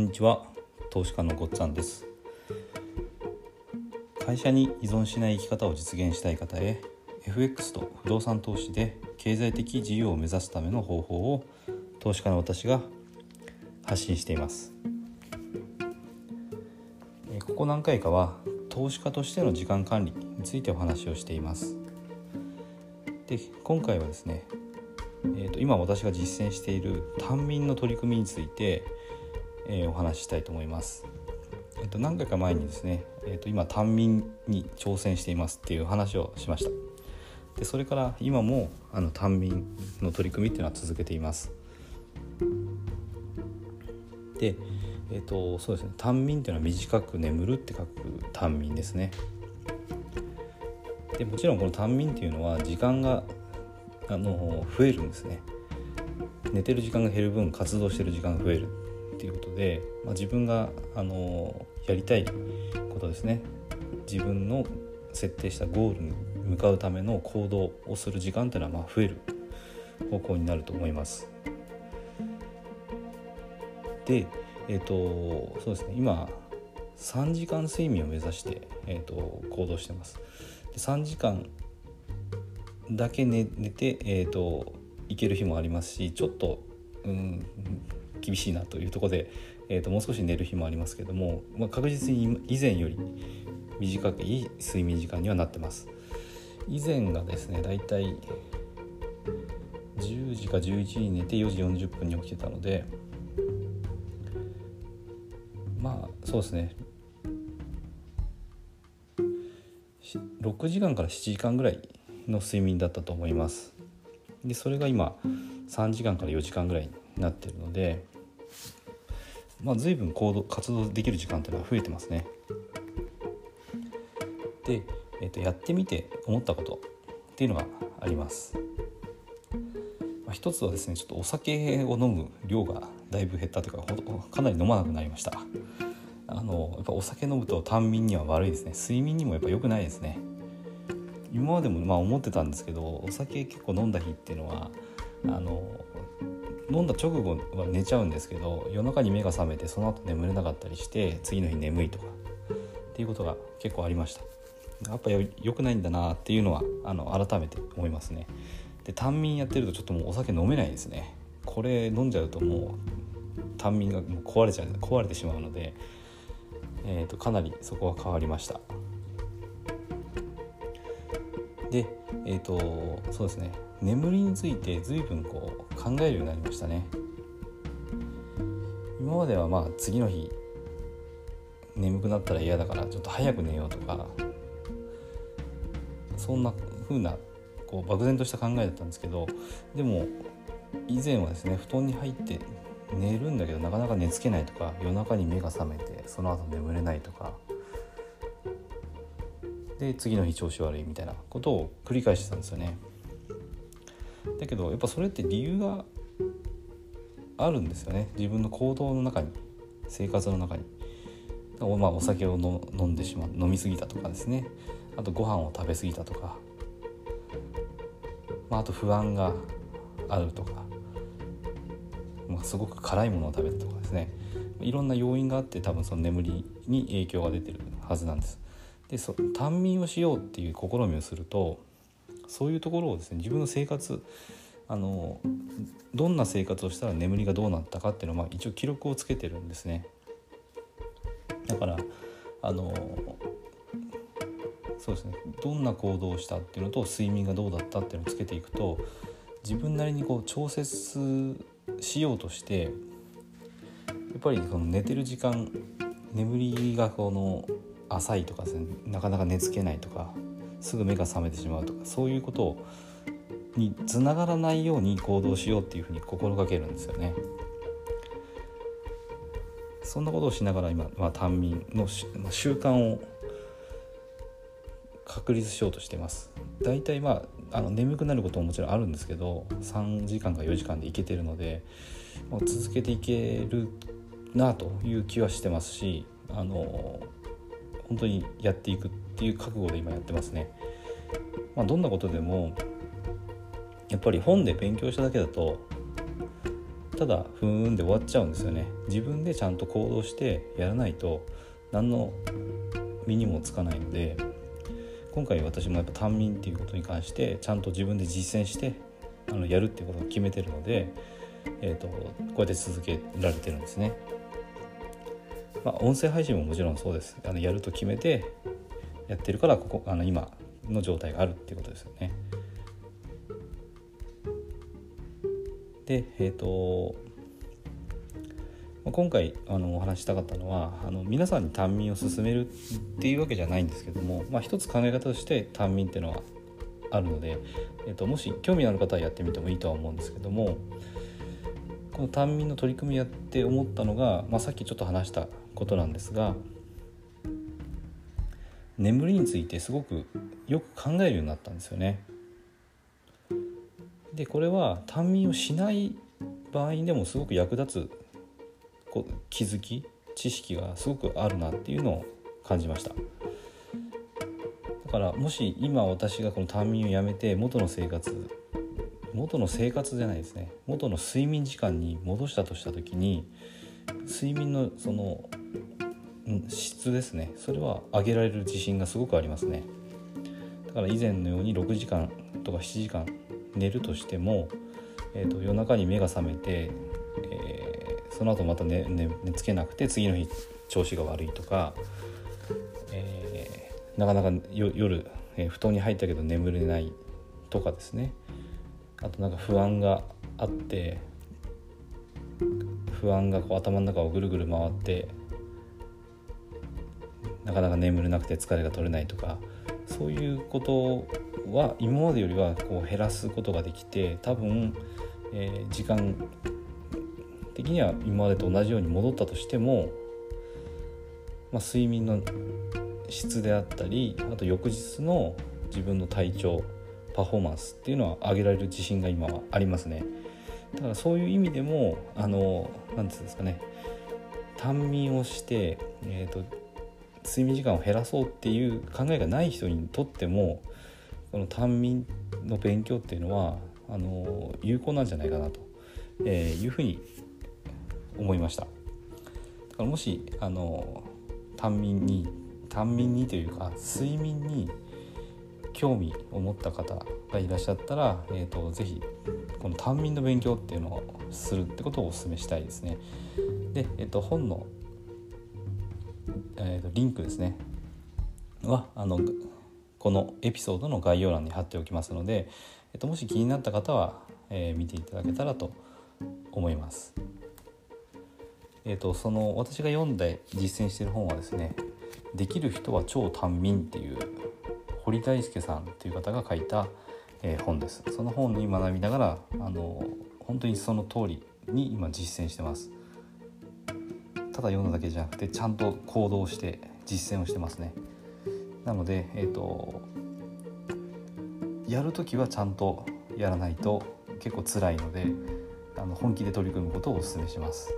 んにちは。投資家のごっつぁんです。会社に依存しない生き方を実現したい方へ FX と不動産投資で経済的自由を目指すための方法を投資家の私が発信しています。ここ何回かは投資家としての時間管理についてお話をしています。で今回はですね、えーと、今私が実践している単民の取り組みについて、えー、お話ししたいと思います。えーと、何回か前にですね、えーと、今単民に挑戦していますっていう話をしました。でそれから今もあの単民の取り組みっていうのは続けています。で、えー、とそうですね単民っていうのは短く眠るって書く単民ですね。でもちろんこの短眠っていうのは時間があの増えるんですね寝てる時間が減る分活動してる時間が増えるっていうことで、まあ、自分があのやりたいことですね自分の設定したゴールに向かうための行動をする時間っていうのはまあ増える方向になると思います。で、えーと、そうですね今3時間睡眠を目指して、えーと行動してます。で3時間だけ寝寝て、えーと、行ける日もありますしちょっと、うん、厳しいなというところで、えーと、もう少し寝る日もありますけども、まあ、確実に以前より短くいい睡眠時間にはなってます。以前がですねだいたい10時か11時に寝て4時40分に起きてたのでまあそうですね。6時間から7時間ぐらいの睡眠だったと思います。でそれが今3時間から4時間ぐらいになってるのでまあ随分行動活動できる時間というのは増えてますね。で、えー、とやってみて思ったことっていうのがあります。まあ、一つはですねちょっとお酒を飲む量がだいぶ減ったというかかなり飲まなくなりました。あのやっぱお酒飲むと短眠には悪いですね。睡眠にもやっぱ良くないですね。今までもまあ思ってたんですけどお酒結構飲んだ日っていうのはあの飲んだ直後は寝ちゃうんですけど夜中に目が覚めてその後眠れなかったりして次の日眠いとかっていうことが結構ありました。やっぱ良くないんだなっていうのはあの改めて思いますね。で単眠やってるとちょっともうお酒飲めないですね。これ飲んじゃうともう単眠がもう壊れちゃう壊れてしまうのでえーと、かなりそこは変わりました。でえっ、ー、とそうですね。眠りについて随分こう考えるようになりましたね。今まではまあ次の日眠くなったら嫌だからちょっと早く寝ようとかそんな風なこう漠然とした考えだったんですけどでも以前はですね布団に入って寝るんだけどなかなか寝つけないとか夜中に目が覚めてその後眠れないとかで次の日調子悪いみたいなことを繰り返してたんですよね。だけどやっぱそれって理由があるんですよね。自分の行動の中に生活の中に。まあ、お酒を飲んでしまう飲み過ぎたとかですね。あとご飯を食べ過ぎたとか、まあ、あと不安があるとか。まあ、すごく辛いものを食べたとかですね。いろんな要因があって多分その眠りに影響が出てるはずなんです。でそ短眠をしようっていう試みをするとそういうところをですね自分の生活あのどんな生活をしたら眠りがどうなったかっていうのは、まあ、一応記録をつけてるんですね。だからあのそうですねどんな行動をしたっていうのと睡眠がどうだったっていうのをつけていくと自分なりにこう調節しようとしてやっぱりその寝てる時間眠りがこの浅いとかですねなかなか寝つけないとかすぐ目が覚めてしまうとかそういうことにつながらないように行動しようっていうふうに心がけるんですよね。そんなことをしながら今、まあ、短眠の習慣を確立しようとしてます。だいたいまああの眠くなることももちろんあるんですけど3時間か4時間でいけてるので、まあ、続けていけるなという気はしてますしあの本当にやっていくっていう覚悟で今やってますね。まあ、どんなことでもやっぱり本で勉強しただけだとただふーんで終わっちゃうんですよね自分でちゃんと行動してやらないと何の身にもつかないので今回私もやっぱ単民っていうことに関してちゃんと自分で実践してあのやるっていうことを決めてるので、えーと、こうやって続けられてるんですね。まあ、音声配信ももちろんそうですあのやると決めてやってるからここあの今の状態があるっていうことですよね。でえっ、ー、と今回あのお話したかったのはあの皆さんに単民を進めるっていうわけじゃないんですけども、まあ、一つ考え方として単民っていうのはあるので、えーと、もし興味のある方はやってみてもいいとは思うんですけどもこの単民の取り組みやって思ったのが、まあ、さっきちょっと話したことなんですが眠りについてすごくよく考えるようになったんですよね。でこれは単民をしない場合でもすごく役立つこう気づき知識がすごくあるなっていうのを感じましただからもし今私がこの単民をやめて元の生活元の生活じゃないですね元の睡眠時間に戻したとした時に睡眠のその質ですね。それは上げられる自信がすごくありますね。だから以前のように6時間とか7時間寝るとしても、えーと、夜中に目が覚めて、えー、その後また寝寝寝つけなくて次の日調子が悪いとか、えー、なかなか夜、えー、布団に入ったけど眠れないとかですね。あとなんか不安があって不安がこう頭の中をぐるぐる回ってなかなか眠れなくて疲れが取れないとかそういうことは今までよりはこう減らすことができて多分、えー、時間的には今までと同じように戻ったとしても、まあ、睡眠の質であったりあと翌日の自分の体調パフォーマンスっていうのは上げられる自信が今はありますね。だからそういう意味でもあの何て言うんですかね短眠をして、えーと睡眠時間を減らそうっていう考えがない人にとってもこの単民の勉強っていうのはあの有効なんじゃないかなと、えー、いうふうに思いましただからもしあの単民に単民にというか睡眠に興味を持った方がいらっしゃったら、えーと、ぜひこの単民の勉強っていうのをするってことをお勧めしたいですね。で、えーと、本の、えーとリンクですねはあのこのエピソードの概要欄に貼っておきますので、えっと、もし気になった方は、えー、見ていただけたらと思います。えっと、その私が読んで実践している本はですね「できる人は超短民」っていう堀大輔さんという方が書いた、えー、本です。その本に学びながらあの本当にその通りに今実践してます。ただ読んだだけじゃなくてちゃんと行動して実践をしてますね。なので、えーと、やる時はちゃんとやらないと結構辛いのであの本気で取り組むことをお勧めします。